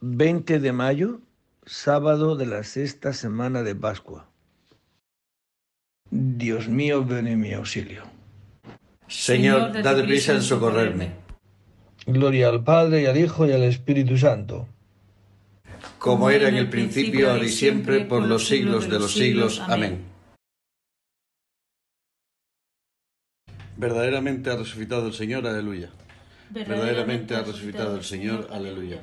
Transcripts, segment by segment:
20 de mayo, sábado de la sexta semana de Pascua. Dios mío, ven en mi auxilio. Señor, date prisa en socorrerme. Gloria al Padre y al Hijo y al Espíritu Santo. Como era en el principio, ahora y siempre, por los siglos de los siglos. Amén. Verdaderamente ha resucitado el Señor, aleluya. Verdaderamente ha resucitado el Señor, aleluya.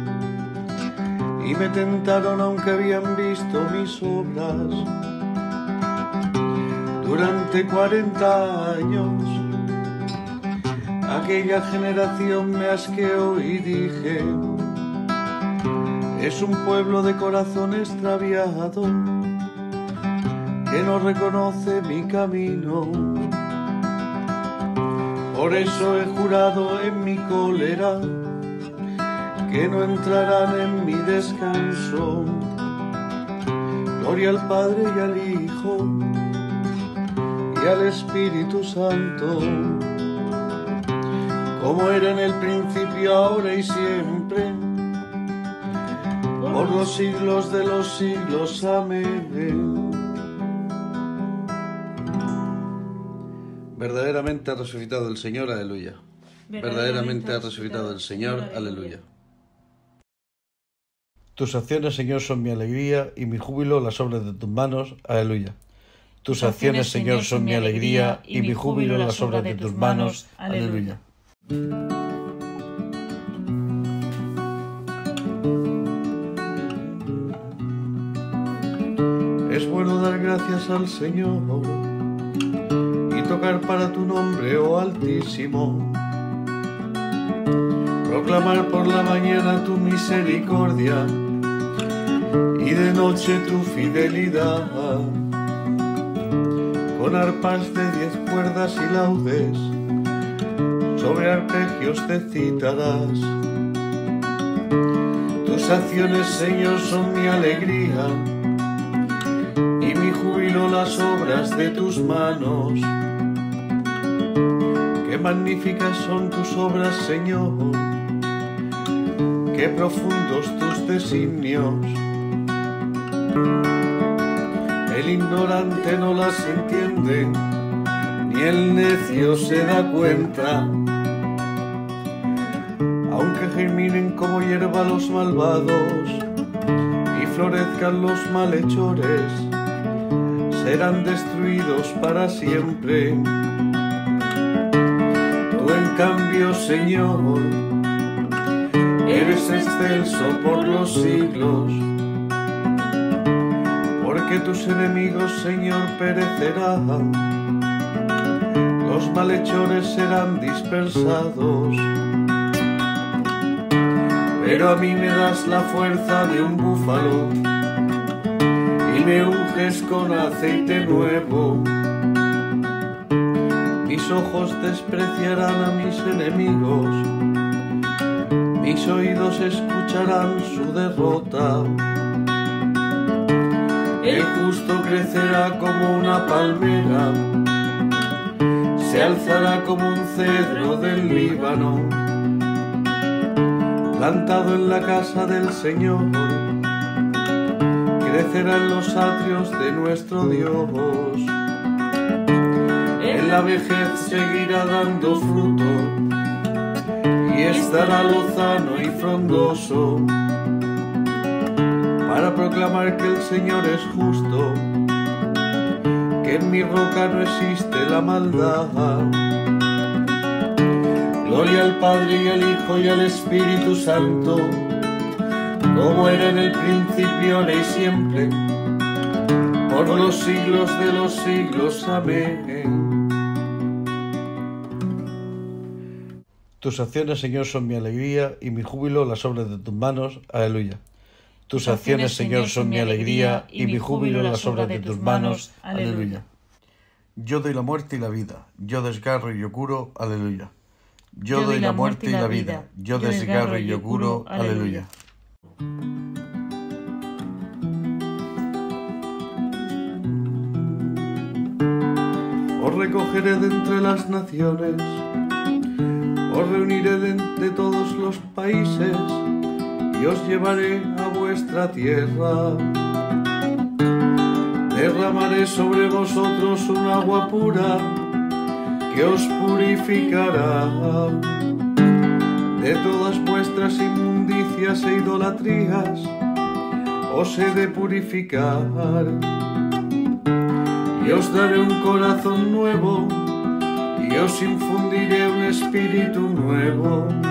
y me tentaron aunque habían visto mis obras. Durante cuarenta años, aquella generación me asqueó y dije, es un pueblo de corazón extraviado que no reconoce mi camino. Por eso he jurado en mi cólera que no entrarán en mi descanso. Gloria al Padre y al Hijo y al Espíritu Santo, como era en el principio, ahora y siempre, por los siglos de los siglos. Amén. Verdaderamente ha resucitado el Señor, aleluya. Verdaderamente ha resucitado el Señor, aleluya. Tus acciones, Señor, son mi alegría y mi júbilo las obras de tus manos, aleluya. Tus acciones, Señor, son mi alegría y mi júbilo las obras de tus manos, aleluya. Es bueno dar gracias al Señor tocar para tu nombre, oh Altísimo. Proclamar por la mañana tu misericordia y de noche tu fidelidad. Con arpas de diez cuerdas y laudes, sobre arpegios te citarás. Tus acciones, Señor, son mi alegría y mi júbilo las obras de tus manos. Qué magníficas son tus obras, Señor, qué profundos tus designios. El ignorante no las entiende, ni el necio se da cuenta. Aunque germinen como hierba los malvados y florezcan los malhechores, serán destruidos para siempre cambio, Señor, eres excelso por los siglos, porque tus enemigos, Señor, perecerán, los malhechores serán dispersados. Pero a mí me das la fuerza de un búfalo y me unges con aceite nuevo ojos despreciarán a mis enemigos, mis oídos escucharán su derrota. Justo crecerá como una palmera, se alzará como un cedro del Líbano, plantado en la casa del Señor, crecerá en los atrios de nuestro Dios. En la vejez seguirá dando fruto y estará lozano y frondoso para proclamar que el Señor es justo, que en mi roca no existe la maldad. Gloria al Padre y al Hijo y al Espíritu Santo, como era en el principio, ahora y siempre, por los siglos de los siglos. Amén. Tus acciones, Señor, son mi alegría y mi júbilo las obras de tus manos. Aleluya. Tus acciones, Señor, son mi alegría y mi júbilo las obras de tus manos. Aleluya. Yo doy la muerte y la vida, yo desgarro y yo curo. Aleluya. Yo doy la muerte y la vida, yo desgarro y yo curo. Aleluya. Os recogeré de entre las naciones, os reuniré de entre todos los países y os llevaré a vuestra tierra. Derramaré sobre vosotros un agua pura que os purificará de todas vuestras inmundicias e idolatrías. Os he de purificar y os daré un corazón nuevo y os infundiré un espíritu nuevo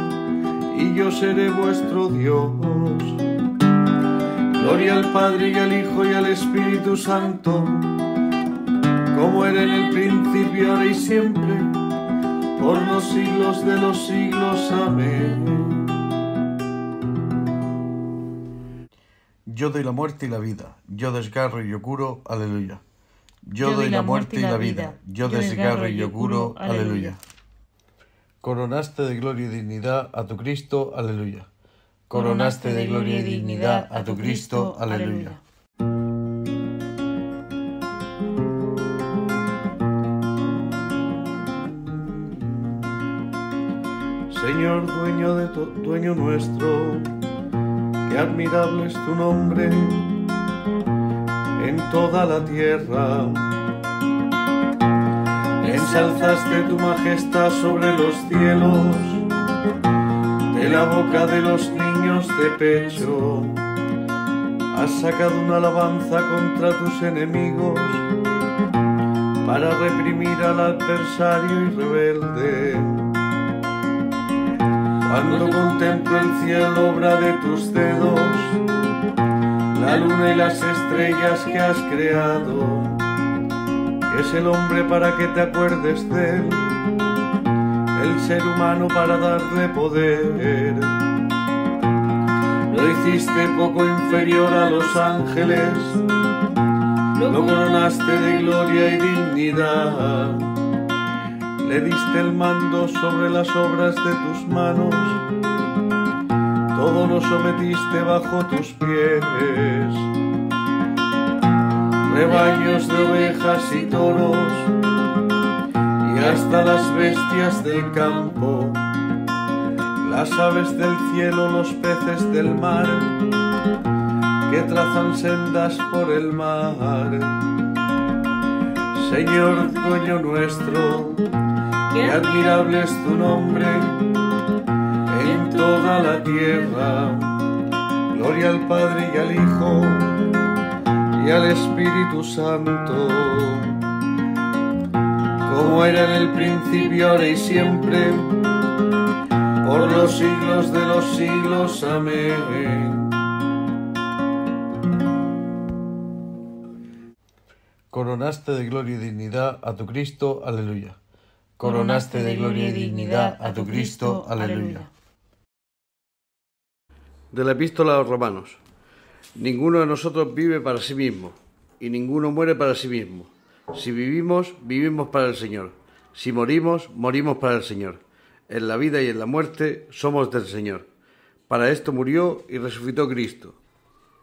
y yo seré vuestro Dios. Gloria al Padre y al Hijo y al Espíritu Santo, como era en el principio, ahora y siempre, por los siglos de los siglos. Amén. Yo doy la muerte y la vida, yo desgarro y yo curo. Aleluya. Yo, doy la muerte y la vida, yo desgarro y yo curo. Aleluya. Coronaste de gloria y dignidad a tu Cristo, aleluya. Coronaste de gloria y dignidad a tu Cristo, aleluya. Señor, dueño de tu, dueño nuestro, qué admirable es tu nombre en toda la tierra ensalzaste tu majestad sobre los cielos, de la boca de los niños de pecho. Has sacado una alabanza contra tus enemigos para reprimir al adversario y rebelde. Cuando contemplo el cielo, obra de tus dedos, la luna y las estrellas que has creado es el hombre para que te acuerdes de él, el ser humano para darle poder. Lo hiciste poco inferior a los ángeles, lo coronaste de gloria y dignidad. Le diste el mando sobre las obras de tus manos, todo lo sometiste bajo tus pies rebaños de ovejas y toros, y hasta las bestias del campo, las aves del cielo, los peces del mar, que trazan sendas por el mar. Señor dueño nuestro, qué admirable es tu nombre en toda la tierra. Gloria al Padre y al Hijo y al Espíritu Santo, como era en el principio, ahora y siempre, por los siglos de los siglos. Amén. Coronaste de gloria y dignidad a tu Cristo, aleluya. Coronaste de gloria y dignidad a tu Cristo, aleluya. De la epístola a los romanos. Ninguno de nosotros vive para sí mismo, y ninguno muere para sí mismo. Si vivimos, vivimos para el Señor. Si morimos, morimos para el Señor. En la vida y en la muerte somos del Señor. Para esto murió y resucitó Cristo,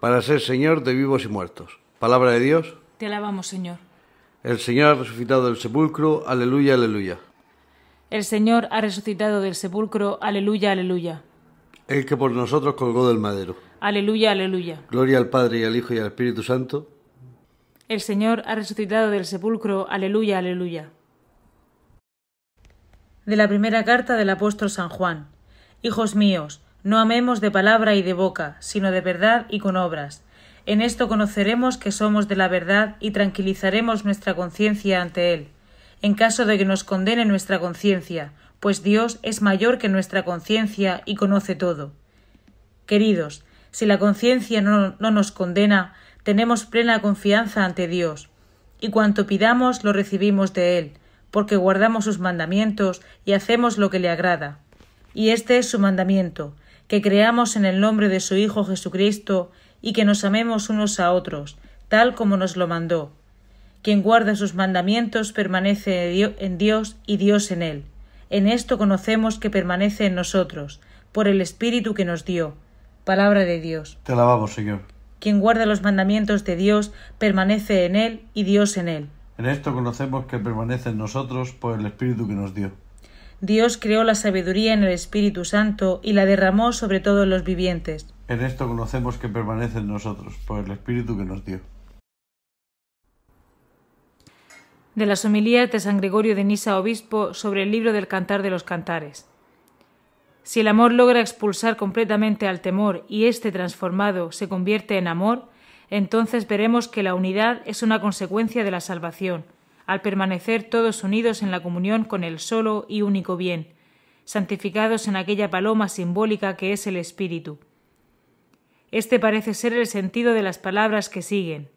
para ser Señor de vivos y muertos. Palabra de Dios. Te alabamos, Señor. El Señor ha resucitado del sepulcro. Aleluya, aleluya. El Señor ha resucitado del sepulcro. Aleluya, aleluya. El que por nosotros colgó del madero. Aleluya, aleluya. Gloria al Padre y al Hijo y al Espíritu Santo. El Señor ha resucitado del sepulcro. Aleluya, aleluya. De la primera carta del apóstol San Juan. Hijos míos, no amemos de palabra y de boca, sino de verdad y con obras. En esto conoceremos que somos de la verdad y tranquilizaremos nuestra conciencia ante Él, en caso de que nos condene nuestra conciencia, pues Dios es mayor que nuestra conciencia y conoce todo. Queridos, si la conciencia no, no, nos condena, tenemos plena confianza ante Dios, y cuanto pidamos lo recibimos de Él, porque guardamos sus mandamientos y hacemos lo que le agrada. Y este es su mandamiento, que creamos en el nombre de su Hijo Jesucristo y que nos amemos unos a otros, tal como nos lo mandó. Quien guarda sus mandamientos permanece en Dios y Dios en él. En esto conocemos que permanece en nosotros, por el Espíritu que nos dio. Palabra de Dios. Te alabamos, Señor. Quien guarda los mandamientos de Dios permanece en él y Dios en él. En esto conocemos que permanece en nosotros por el Espíritu que nos dio. Dios creó la sabiduría en el Espíritu Santo y la derramó sobre todos los vivientes. En esto conocemos que permanece en nosotros por el Espíritu que nos dio. De las homilías de San Gregorio de Nisa, obispo, sobre el libro del Cantar de los Cantares. Si el amor logra expulsar completamente al temor y éste transformado se convierte en amor, entonces veremos que la unidad es una consecuencia de la salvación, al permanecer todos unidos en la comunión con el solo y único bien, santificados en aquella paloma simbólica que es el Espíritu. Este parece ser el sentido de las palabras que siguen.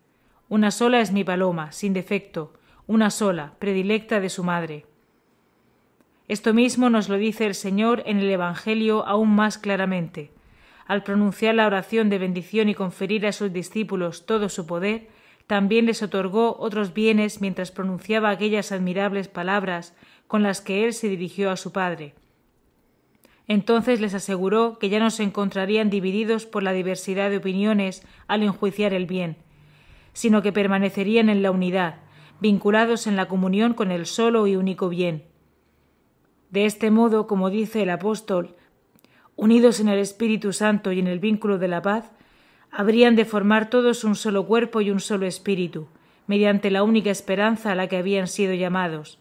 Una sola es mi paloma, sin defecto, una sola, predilecta de su madre. Esto mismo nos lo dice el Señor en el Evangelio aún más claramente al pronunciar la oración de bendición y conferir a sus discípulos todo su poder, también les otorgó otros bienes mientras pronunciaba aquellas admirables palabras con las que él se dirigió a su Padre. Entonces les aseguró que ya no se encontrarían divididos por la diversidad de opiniones al enjuiciar el bien, sino que permanecerían en la unidad, vinculados en la comunión con el solo y único bien. De este modo, como dice el apóstol, unidos en el Espíritu Santo y en el vínculo de la paz, habrían de formar todos un solo cuerpo y un solo espíritu, mediante la única esperanza a la que habían sido llamados.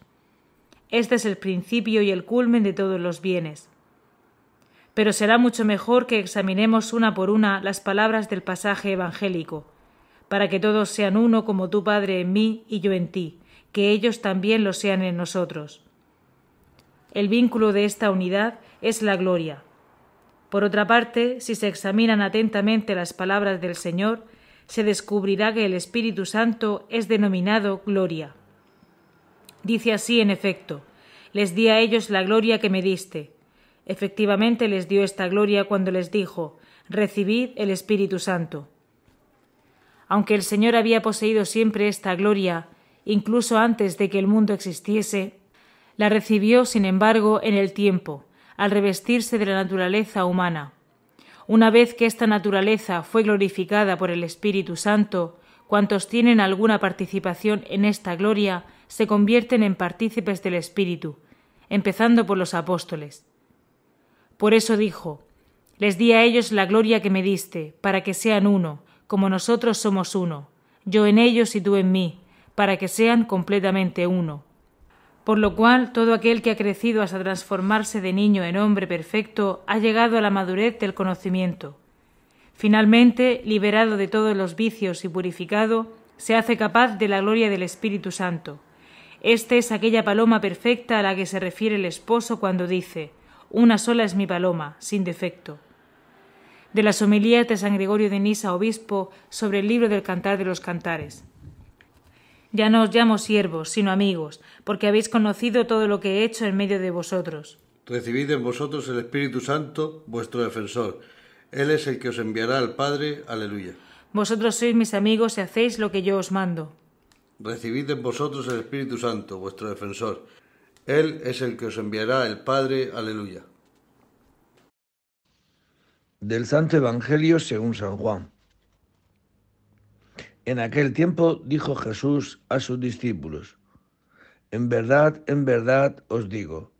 Este es el principio y el culmen de todos los bienes. Pero será mucho mejor que examinemos una por una las palabras del pasaje evangélico, para que todos sean uno como tu Padre en mí y yo en ti, que ellos también lo sean en nosotros. El vínculo de esta unidad es la gloria, por otra parte, si se examinan atentamente las palabras del Señor, se descubrirá que el Espíritu Santo es denominado gloria. Dice así, en efecto, les di a ellos la gloria que me diste. Efectivamente les dio esta gloria cuando les dijo, recibid el Espíritu Santo. Aunque el Señor había poseído siempre esta gloria, incluso antes de que el mundo existiese, la recibió, sin embargo, en el tiempo, al revestirse de la naturaleza humana. Una vez que esta naturaleza fue glorificada por el Espíritu Santo, cuantos tienen alguna participación en esta gloria se convierten en partícipes del Espíritu, empezando por los apóstoles. Por eso dijo, Les di a ellos la gloria que me diste, para que sean uno, como nosotros somos uno, yo en ellos y tú en mí, para que sean completamente uno por lo cual todo aquel que ha crecido hasta transformarse de niño en hombre perfecto ha llegado a la madurez del conocimiento. Finalmente, liberado de todos los vicios y purificado, se hace capaz de la gloria del Espíritu Santo. Esta es aquella paloma perfecta a la que se refiere el esposo cuando dice Una sola es mi paloma, sin defecto. De las homilías de San Gregorio de Nisa, obispo, sobre el libro del Cantar de los Cantares. Ya no os llamo siervos, sino amigos, porque habéis conocido todo lo que he hecho en medio de vosotros. Recibid en vosotros el Espíritu Santo, vuestro defensor. Él es el que os enviará al Padre. Aleluya. Vosotros sois mis amigos y hacéis lo que yo os mando. Recibid en vosotros el Espíritu Santo, vuestro defensor. Él es el que os enviará el Padre. Aleluya. Del Santo Evangelio según San Juan. En aquel tiempo dijo Jesús a sus discípulos, En verdad, en verdad os digo,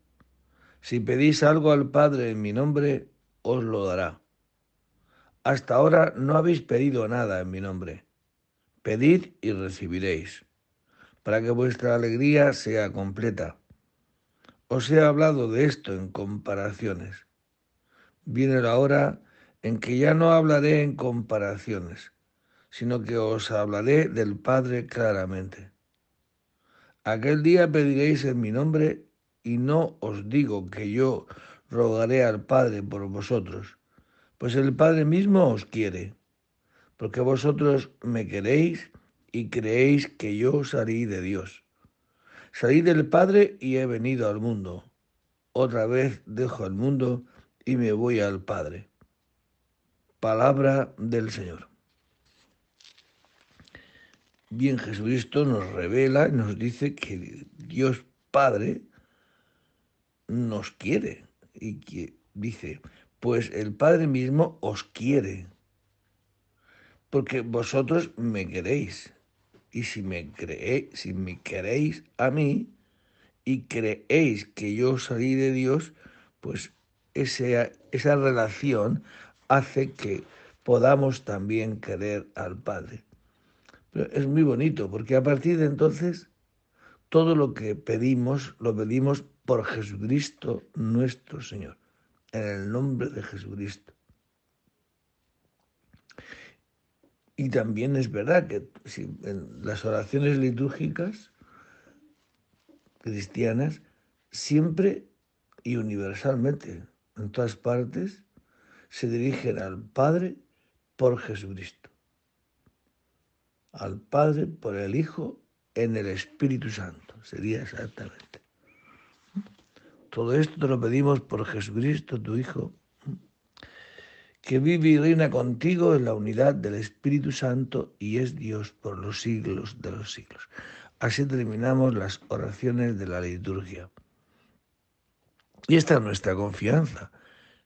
si pedís algo al Padre en mi nombre, os lo dará. Hasta ahora no habéis pedido nada en mi nombre. Pedid y recibiréis, para que vuestra alegría sea completa. Os he hablado de esto en comparaciones. Viene la hora en que ya no hablaré en comparaciones sino que os hablaré del Padre claramente. Aquel día pediréis en mi nombre y no os digo que yo rogaré al Padre por vosotros, pues el Padre mismo os quiere, porque vosotros me queréis y creéis que yo salí de Dios. Salí del Padre y he venido al mundo. Otra vez dejo el mundo y me voy al Padre. Palabra del Señor. Bien, Jesucristo nos revela y nos dice que Dios Padre nos quiere y que dice, pues el Padre mismo os quiere, porque vosotros me queréis. Y si me, creéis, si me queréis a mí y creéis que yo salí de Dios, pues esa, esa relación hace que podamos también querer al Padre es muy bonito porque a partir de entonces todo lo que pedimos lo pedimos por Jesucristo nuestro Señor, en el nombre de Jesucristo. Y también es verdad que en las oraciones litúrgicas cristianas siempre y universalmente, en todas partes, se dirigen al Padre por Jesucristo al Padre por el Hijo en el Espíritu Santo. Sería exactamente. Todo esto te lo pedimos por Jesucristo, tu Hijo, que vive y reina contigo en la unidad del Espíritu Santo y es Dios por los siglos de los siglos. Así terminamos las oraciones de la liturgia. Y esta es nuestra confianza.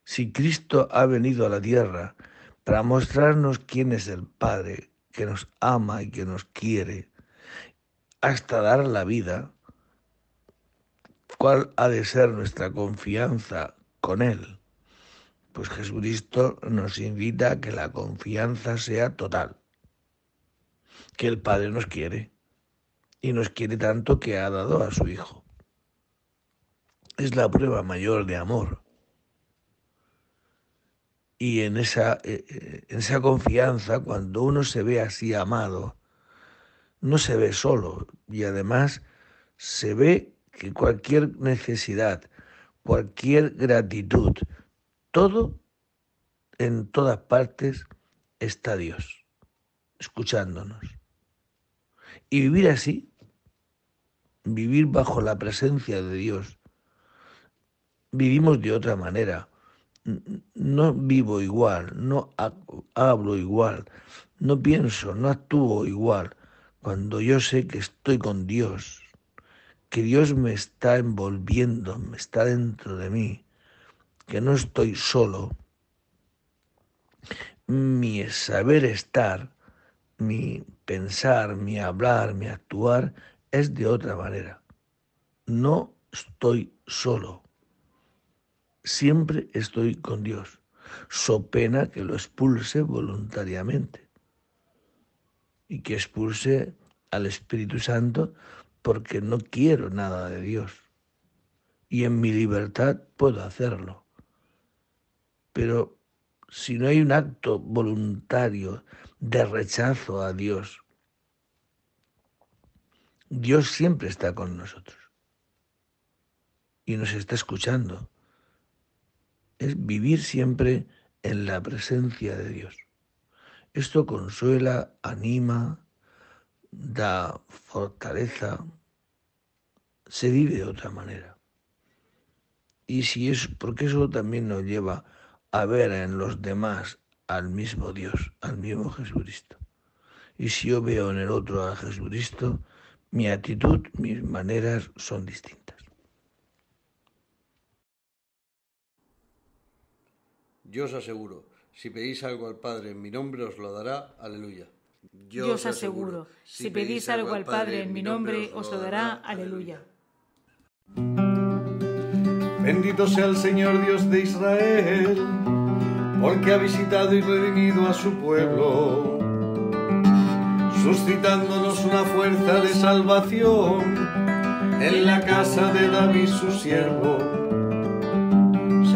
Si Cristo ha venido a la tierra para mostrarnos quién es el Padre, que nos ama y que nos quiere, hasta dar la vida, ¿cuál ha de ser nuestra confianza con Él? Pues Jesucristo nos invita a que la confianza sea total, que el Padre nos quiere y nos quiere tanto que ha dado a su Hijo. Es la prueba mayor de amor y en esa, eh, eh, en esa confianza, cuando uno se ve así amado, no se ve solo y además se ve que cualquier necesidad, cualquier gratitud, todo en todas partes está Dios, escuchándonos. Y vivir así, vivir bajo la presencia de Dios, vivimos de otra manera no vivo igual, no hablo igual, no pienso, no actúo igual, cuando yo sé que estoy con Dios, que Dios me está envolviendo, me está dentro de mí, que no estoy solo, mi saber estar, mi pensar, mi hablar, mi actuar es de otra manera. No estoy solo siempre estoy con Dios, so pena que lo expulse voluntariamente y que expulse al Espíritu Santo porque no quiero nada de Dios. Y en mi libertad puedo hacerlo. Pero si no hay un acto voluntario de rechazo a Dios, Dios siempre está con nosotros y nos está escuchando es vivir siempre en la presencia de Dios. Esto consuela, anima, da fortaleza, se vive de otra manera. Y si es porque eso también nos lleva a ver en los demás al mismo Dios, al mismo Jesucristo. Y si yo veo en el otro a Jesucristo, mi actitud, mis maneras son distintas. Yo os aseguro, si pedís algo al Padre en mi nombre, os lo dará. Aleluya. Yo os aseguro, si pedís algo al Padre en mi nombre, os lo dará. Aleluya. Bendito sea el Señor Dios de Israel, porque ha visitado y redimido a su pueblo, suscitándonos una fuerza de salvación en la casa de David su siervo,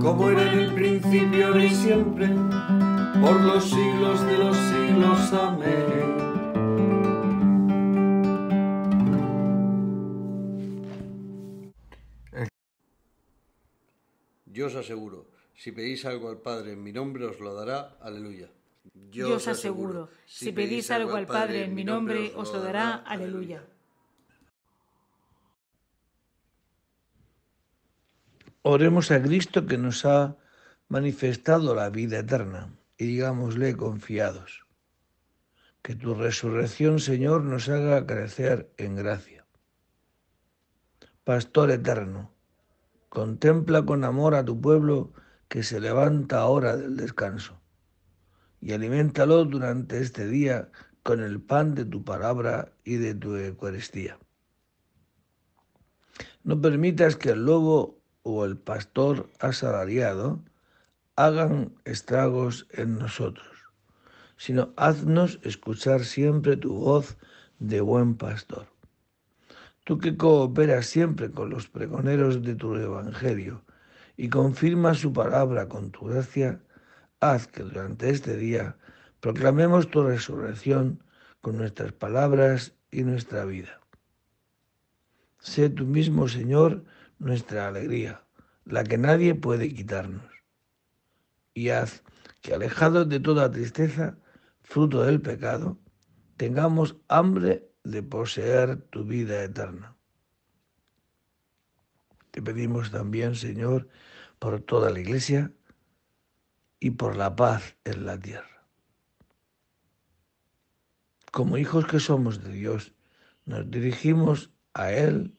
como era en el principio, ahora y siempre, por los siglos de los siglos. Amén. Yo os aseguro, si pedís algo al Padre en mi nombre, os lo dará. Aleluya. Yo os aseguro, si pedís algo al Padre en mi nombre, os lo dará. Aleluya. Oremos a Cristo que nos ha manifestado la vida eterna y digámosle confiados. Que tu resurrección, Señor, nos haga crecer en gracia. Pastor eterno, contempla con amor a tu pueblo que se levanta ahora del descanso y aliméntalo durante este día con el pan de tu palabra y de tu Eucaristía. No permitas que el lobo o el pastor asalariado hagan estragos en nosotros, sino haznos escuchar siempre tu voz de buen pastor. Tú que cooperas siempre con los pregoneros de tu Evangelio y confirmas su palabra con tu gracia, haz que durante este día proclamemos tu resurrección con nuestras palabras y nuestra vida. Sé tú mismo, Señor, nuestra alegría, la que nadie puede quitarnos. Y haz que, alejados de toda tristeza, fruto del pecado, tengamos hambre de poseer tu vida eterna. Te pedimos también, Señor, por toda la Iglesia, y por la paz en la tierra. Como hijos que somos de Dios, nos dirigimos a Él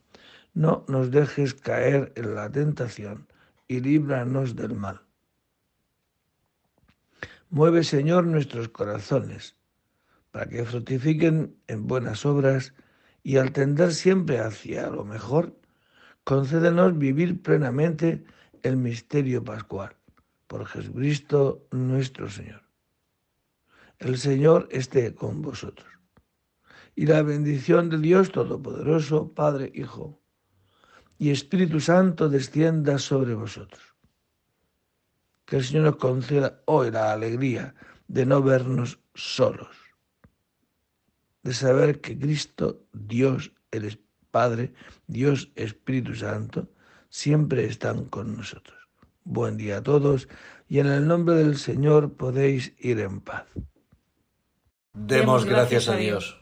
No nos dejes caer en la tentación y líbranos del mal. Mueve, Señor, nuestros corazones, para que fructifiquen en buenas obras y al tender siempre hacia lo mejor, concédenos vivir plenamente el misterio pascual. Por Jesucristo nuestro Señor. El Señor esté con vosotros. Y la bendición de Dios Todopoderoso, Padre, Hijo y Espíritu Santo descienda sobre vosotros. Que el Señor nos conceda hoy la alegría de no vernos solos, de saber que Cristo, Dios, el Padre, Dios Espíritu Santo, siempre están con nosotros. Buen día a todos y en el nombre del Señor podéis ir en paz. Demos gracias a Dios.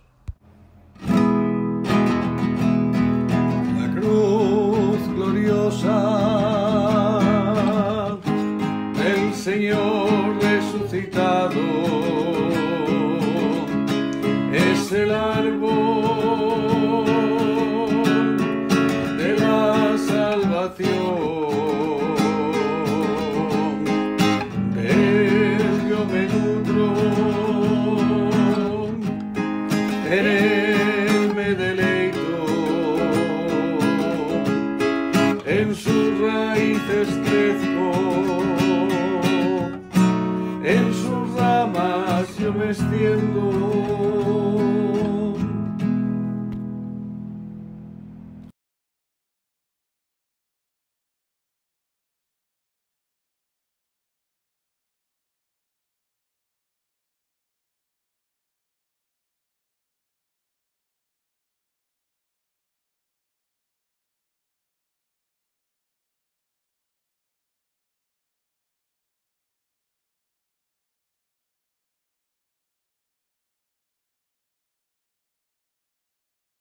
Me extiendo.